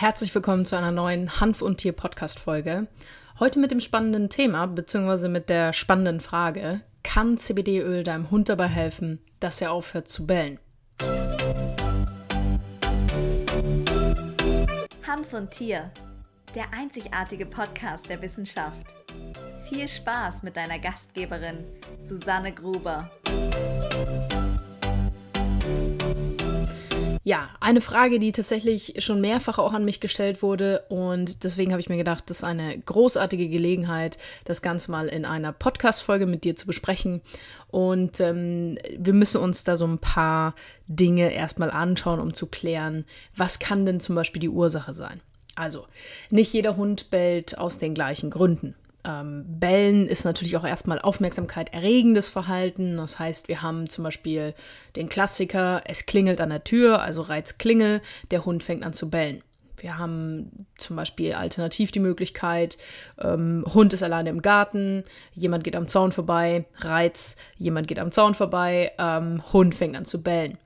Herzlich willkommen zu einer neuen Hanf- und Tier-Podcast-Folge. Heute mit dem spannenden Thema, beziehungsweise mit der spannenden Frage: Kann CBD-Öl deinem Hund dabei helfen, dass er aufhört zu bellen? Hanf und Tier, der einzigartige Podcast der Wissenschaft. Viel Spaß mit deiner Gastgeberin, Susanne Gruber. Ja, eine Frage, die tatsächlich schon mehrfach auch an mich gestellt wurde und deswegen habe ich mir gedacht, das ist eine großartige Gelegenheit, das Ganze mal in einer Podcast-Folge mit dir zu besprechen. Und ähm, wir müssen uns da so ein paar Dinge erstmal anschauen, um zu klären, was kann denn zum Beispiel die Ursache sein. Also, nicht jeder Hund bellt aus den gleichen Gründen. Ähm, Bellen ist natürlich auch erstmal Aufmerksamkeit erregendes Verhalten. Das heißt, wir haben zum Beispiel den Klassiker, es klingelt an der Tür, also Reiz Klingel, der Hund fängt an zu bellen. Wir haben zum Beispiel alternativ die Möglichkeit, ähm, Hund ist alleine im Garten, jemand geht am Zaun vorbei, Reiz, jemand geht am Zaun vorbei, ähm, Hund fängt an zu bellen.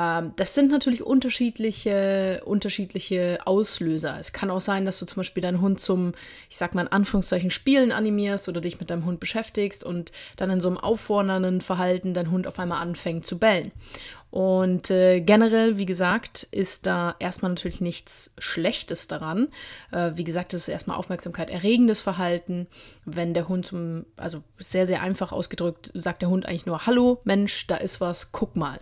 Ähm, das sind natürlich unterschiedliche, unterschiedliche Auslöser. Es kann auch sein, dass du zum Beispiel deinen Hund zum, ich sag mal in Anführungszeichen, Spielen animierst oder dich mit deinem Hund beschäftigst und dann in so einem auffordernden Verhalten dein Hund auf einmal anfängt zu bellen. Und äh, generell, wie gesagt, ist da erstmal natürlich nichts Schlechtes daran. Äh, wie gesagt, es ist erstmal Aufmerksamkeit erregendes Verhalten. Wenn der Hund zum, also sehr, sehr einfach ausgedrückt, sagt der Hund eigentlich nur, hallo Mensch, da ist was, guck mal.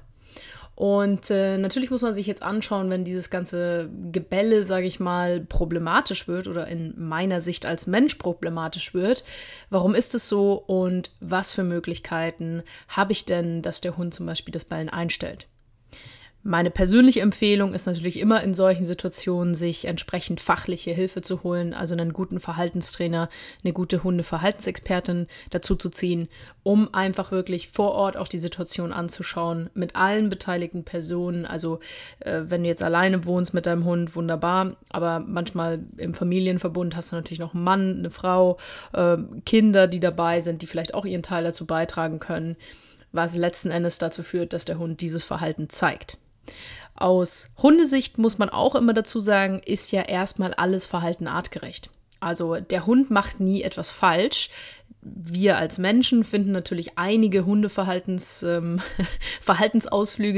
Und äh, natürlich muss man sich jetzt anschauen, wenn dieses ganze Gebälle, sage ich mal, problematisch wird oder in meiner Sicht als Mensch problematisch wird. Warum ist es so und was für Möglichkeiten habe ich denn, dass der Hund zum Beispiel das Ballen einstellt? Meine persönliche Empfehlung ist natürlich immer in solchen Situationen, sich entsprechend fachliche Hilfe zu holen, also einen guten Verhaltenstrainer, eine gute Hundeverhaltensexpertin dazu zu ziehen, um einfach wirklich vor Ort auch die Situation anzuschauen mit allen beteiligten Personen. Also äh, wenn du jetzt alleine wohnst mit deinem Hund, wunderbar, aber manchmal im Familienverbund hast du natürlich noch einen Mann, eine Frau, äh, Kinder, die dabei sind, die vielleicht auch ihren Teil dazu beitragen können, was letzten Endes dazu führt, dass der Hund dieses Verhalten zeigt. Aus Hundesicht muss man auch immer dazu sagen, ist ja erstmal alles Verhalten artgerecht. Also der Hund macht nie etwas falsch. Wir als Menschen finden natürlich einige Hundeverhaltens ähm,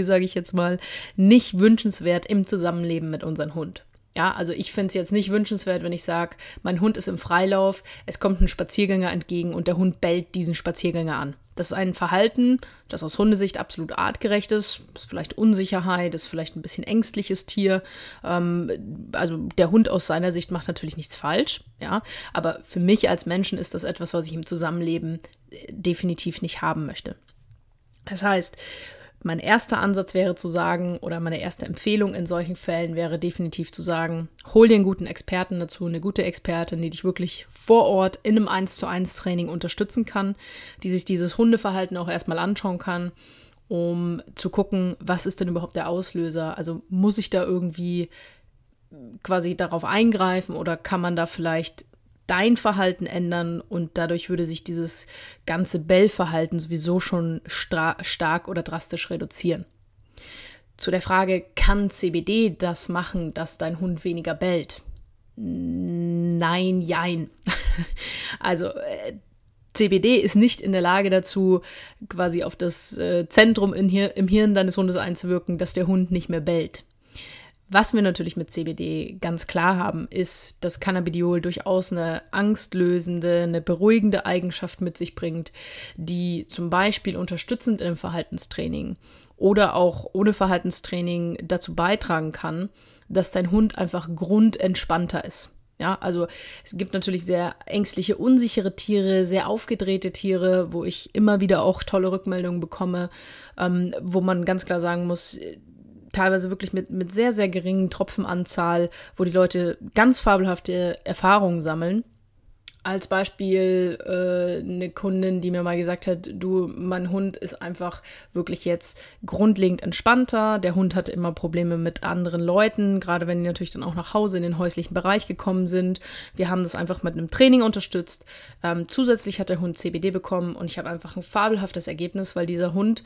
sage ich jetzt mal, nicht wünschenswert im Zusammenleben mit unserem Hund. Ja, also ich finde es jetzt nicht wünschenswert, wenn ich sage, mein Hund ist im Freilauf, es kommt ein Spaziergänger entgegen und der Hund bellt diesen Spaziergänger an. Das ist ein Verhalten, das aus Hundesicht absolut artgerecht ist. Das ist vielleicht Unsicherheit, ist vielleicht ein bisschen ängstliches Tier. Ähm, also der Hund aus seiner Sicht macht natürlich nichts falsch, ja. Aber für mich als Menschen ist das etwas, was ich im Zusammenleben äh, definitiv nicht haben möchte. Das heißt, mein erster Ansatz wäre zu sagen, oder meine erste Empfehlung in solchen Fällen wäre definitiv zu sagen, hol dir einen guten Experten dazu, eine gute Expertin, die dich wirklich vor Ort in einem 1 zu 1 Training unterstützen kann, die sich dieses Hundeverhalten auch erstmal anschauen kann, um zu gucken, was ist denn überhaupt der Auslöser? Also muss ich da irgendwie quasi darauf eingreifen oder kann man da vielleicht dein Verhalten ändern und dadurch würde sich dieses ganze Bellverhalten sowieso schon stark oder drastisch reduzieren. Zu der Frage, kann CBD das machen, dass dein Hund weniger bellt? Nein, jein. also äh, CBD ist nicht in der Lage dazu, quasi auf das äh, Zentrum im Hirn deines Hundes einzuwirken, dass der Hund nicht mehr bellt. Was wir natürlich mit CBD ganz klar haben, ist, dass Cannabidiol durchaus eine angstlösende, eine beruhigende Eigenschaft mit sich bringt, die zum Beispiel unterstützend im Verhaltenstraining oder auch ohne Verhaltenstraining dazu beitragen kann, dass dein Hund einfach grundentspannter ist. Ja, also es gibt natürlich sehr ängstliche, unsichere Tiere, sehr aufgedrehte Tiere, wo ich immer wieder auch tolle Rückmeldungen bekomme, ähm, wo man ganz klar sagen muss, teilweise wirklich mit, mit sehr, sehr geringen Tropfenanzahl, wo die Leute ganz fabelhafte Erfahrungen sammeln. Als Beispiel äh, eine Kundin, die mir mal gesagt hat, du, mein Hund ist einfach wirklich jetzt grundlegend entspannter. Der Hund hatte immer Probleme mit anderen Leuten, gerade wenn die natürlich dann auch nach Hause in den häuslichen Bereich gekommen sind. Wir haben das einfach mit einem Training unterstützt. Ähm, zusätzlich hat der Hund CBD bekommen und ich habe einfach ein fabelhaftes Ergebnis, weil dieser Hund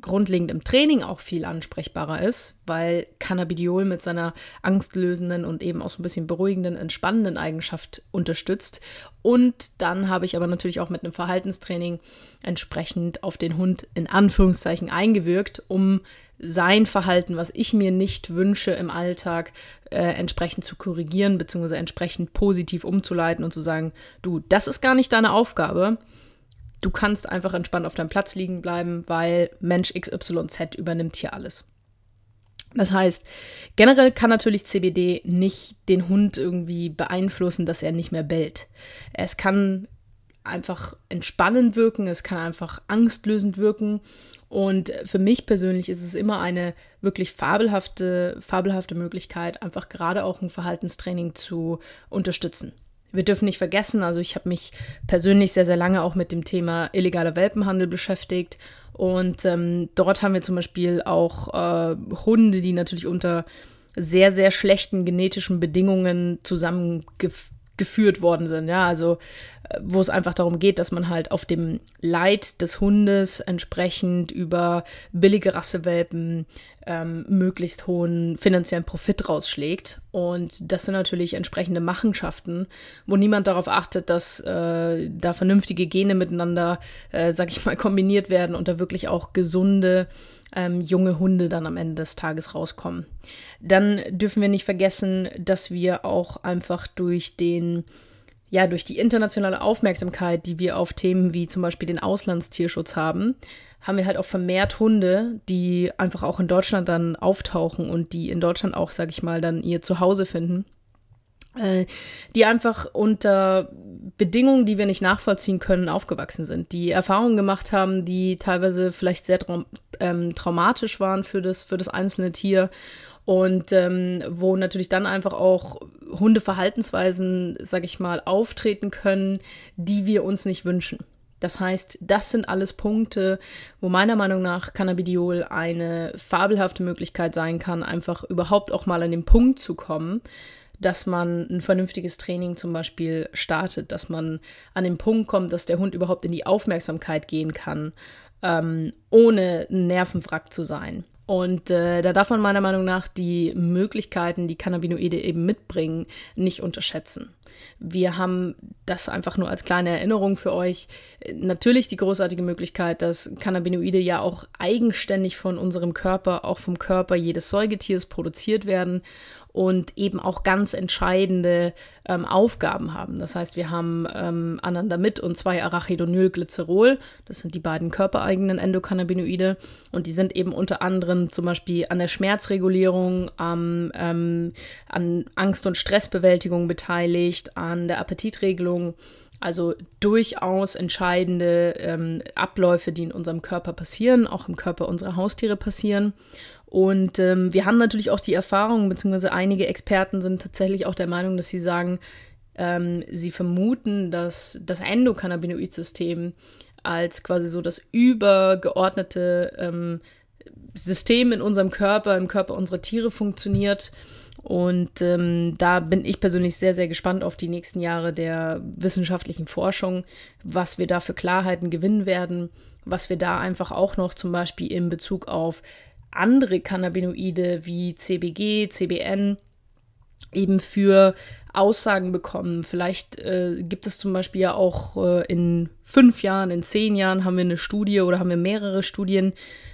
grundlegend im Training auch viel ansprechbarer ist, weil Cannabidiol mit seiner angstlösenden und eben auch so ein bisschen beruhigenden, entspannenden Eigenschaft unterstützt. Und dann habe ich aber natürlich auch mit einem Verhaltenstraining entsprechend auf den Hund in Anführungszeichen eingewirkt, um sein Verhalten, was ich mir nicht wünsche im Alltag, äh, entsprechend zu korrigieren, beziehungsweise entsprechend positiv umzuleiten und zu sagen, du, das ist gar nicht deine Aufgabe du kannst einfach entspannt auf deinem Platz liegen bleiben, weil Mensch XYZ übernimmt hier alles. Das heißt, generell kann natürlich CBD nicht den Hund irgendwie beeinflussen, dass er nicht mehr bellt. Es kann einfach entspannend wirken, es kann einfach angstlösend wirken. Und für mich persönlich ist es immer eine wirklich fabelhafte, fabelhafte Möglichkeit, einfach gerade auch ein Verhaltenstraining zu unterstützen. Wir dürfen nicht vergessen, also ich habe mich persönlich sehr, sehr lange auch mit dem Thema illegaler Welpenhandel beschäftigt. Und ähm, dort haben wir zum Beispiel auch äh, Hunde, die natürlich unter sehr, sehr schlechten genetischen Bedingungen zusammengeführt worden sind. Ja, also äh, wo es einfach darum geht, dass man halt auf dem Leid des Hundes entsprechend über billige Rassewelpen ähm, möglichst hohen finanziellen Profit rausschlägt. Und das sind natürlich entsprechende Machenschaften, wo niemand darauf achtet, dass äh, da vernünftige Gene miteinander, äh, sag ich mal, kombiniert werden und da wirklich auch gesunde ähm, junge Hunde dann am Ende des Tages rauskommen. Dann dürfen wir nicht vergessen, dass wir auch einfach durch den ja, durch die internationale Aufmerksamkeit, die wir auf Themen wie zum Beispiel den Auslandstierschutz haben, haben wir halt auch vermehrt Hunde, die einfach auch in Deutschland dann auftauchen und die in Deutschland auch, sag ich mal, dann ihr Zuhause finden. Äh, die einfach unter Bedingungen, die wir nicht nachvollziehen können, aufgewachsen sind, die Erfahrungen gemacht haben, die teilweise vielleicht sehr ähm, traumatisch waren für das, für das einzelne Tier und ähm, wo natürlich dann einfach auch Hundeverhaltensweisen, sag ich mal, auftreten können, die wir uns nicht wünschen. Das heißt, das sind alles Punkte, wo meiner Meinung nach Cannabidiol eine fabelhafte Möglichkeit sein kann, einfach überhaupt auch mal an den Punkt zu kommen, dass man ein vernünftiges Training zum Beispiel startet, dass man an den Punkt kommt, dass der Hund überhaupt in die Aufmerksamkeit gehen kann, ähm, ohne Nervenwrack zu sein. Und äh, da darf man meiner Meinung nach die Möglichkeiten, die Cannabinoide eben mitbringen, nicht unterschätzen. Wir haben das einfach nur als kleine Erinnerung für euch. Natürlich die großartige Möglichkeit, dass Cannabinoide ja auch eigenständig von unserem Körper, auch vom Körper jedes Säugetiers produziert werden und eben auch ganz entscheidende ähm, Aufgaben haben. Das heißt, wir haben ähm, Anandamid und zwei Arachidonylglycerol. Das sind die beiden körpereigenen Endokannabinoide und die sind eben unter anderem zum Beispiel an der Schmerzregulierung, ähm, an Angst- und Stressbewältigung beteiligt, an der Appetitregelung. Also durchaus entscheidende ähm, Abläufe, die in unserem Körper passieren, auch im Körper unserer Haustiere passieren. Und ähm, wir haben natürlich auch die Erfahrung, beziehungsweise einige Experten sind tatsächlich auch der Meinung, dass sie sagen, ähm, sie vermuten, dass das Endokannabinoid-System als quasi so das übergeordnete ähm, System in unserem Körper, im Körper unserer Tiere funktioniert. Und ähm, da bin ich persönlich sehr, sehr gespannt auf die nächsten Jahre der wissenschaftlichen Forschung, was wir da für Klarheiten gewinnen werden, was wir da einfach auch noch zum Beispiel in Bezug auf andere Cannabinoide wie CBG, CBN eben für Aussagen bekommen. Vielleicht äh, gibt es zum Beispiel ja auch äh, in fünf Jahren, in zehn Jahren haben wir eine Studie oder haben wir mehrere Studien,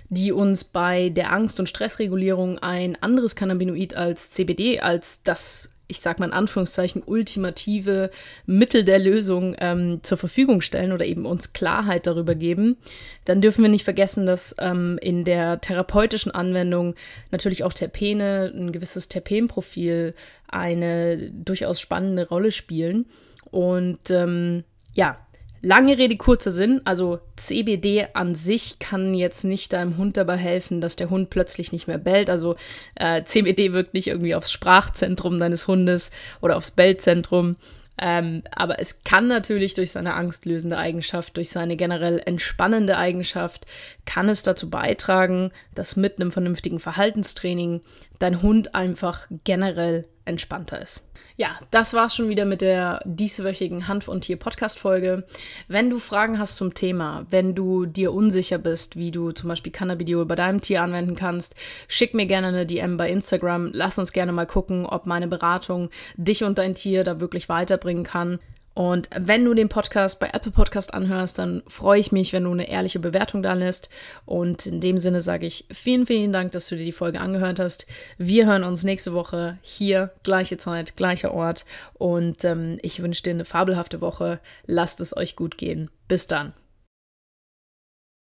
die uns bei der Angst- und Stressregulierung ein anderes Cannabinoid als CBD, als das ich sag mal in Anführungszeichen, ultimative Mittel der Lösung ähm, zur Verfügung stellen oder eben uns Klarheit darüber geben, dann dürfen wir nicht vergessen, dass ähm, in der therapeutischen Anwendung natürlich auch Terpene, ein gewisses Terpenprofil eine durchaus spannende Rolle spielen. Und ähm, ja, Lange Rede, kurzer Sinn. Also CBD an sich kann jetzt nicht deinem Hund dabei helfen, dass der Hund plötzlich nicht mehr bellt. Also äh, CBD wirkt nicht irgendwie aufs Sprachzentrum deines Hundes oder aufs Bellzentrum. Ähm, aber es kann natürlich durch seine angstlösende Eigenschaft, durch seine generell entspannende Eigenschaft, kann es dazu beitragen, dass mit einem vernünftigen Verhaltenstraining dein Hund einfach generell entspannter ist. Ja, das war's schon wieder mit der dieswöchigen Hanf- und Tier-Podcast-Folge. Wenn du Fragen hast zum Thema, wenn du dir unsicher bist, wie du zum Beispiel Cannabidiol bei deinem Tier anwenden kannst, schick mir gerne eine DM bei Instagram. Lass uns gerne mal gucken, ob meine Beratung dich und dein Tier da wirklich weiterbringen kann. Und wenn du den Podcast bei Apple Podcast anhörst, dann freue ich mich, wenn du eine ehrliche Bewertung da lässt. Und in dem Sinne sage ich vielen, vielen Dank, dass du dir die Folge angehört hast. Wir hören uns nächste Woche hier, gleiche Zeit, gleicher Ort. Und ähm, ich wünsche dir eine fabelhafte Woche. Lasst es euch gut gehen. Bis dann.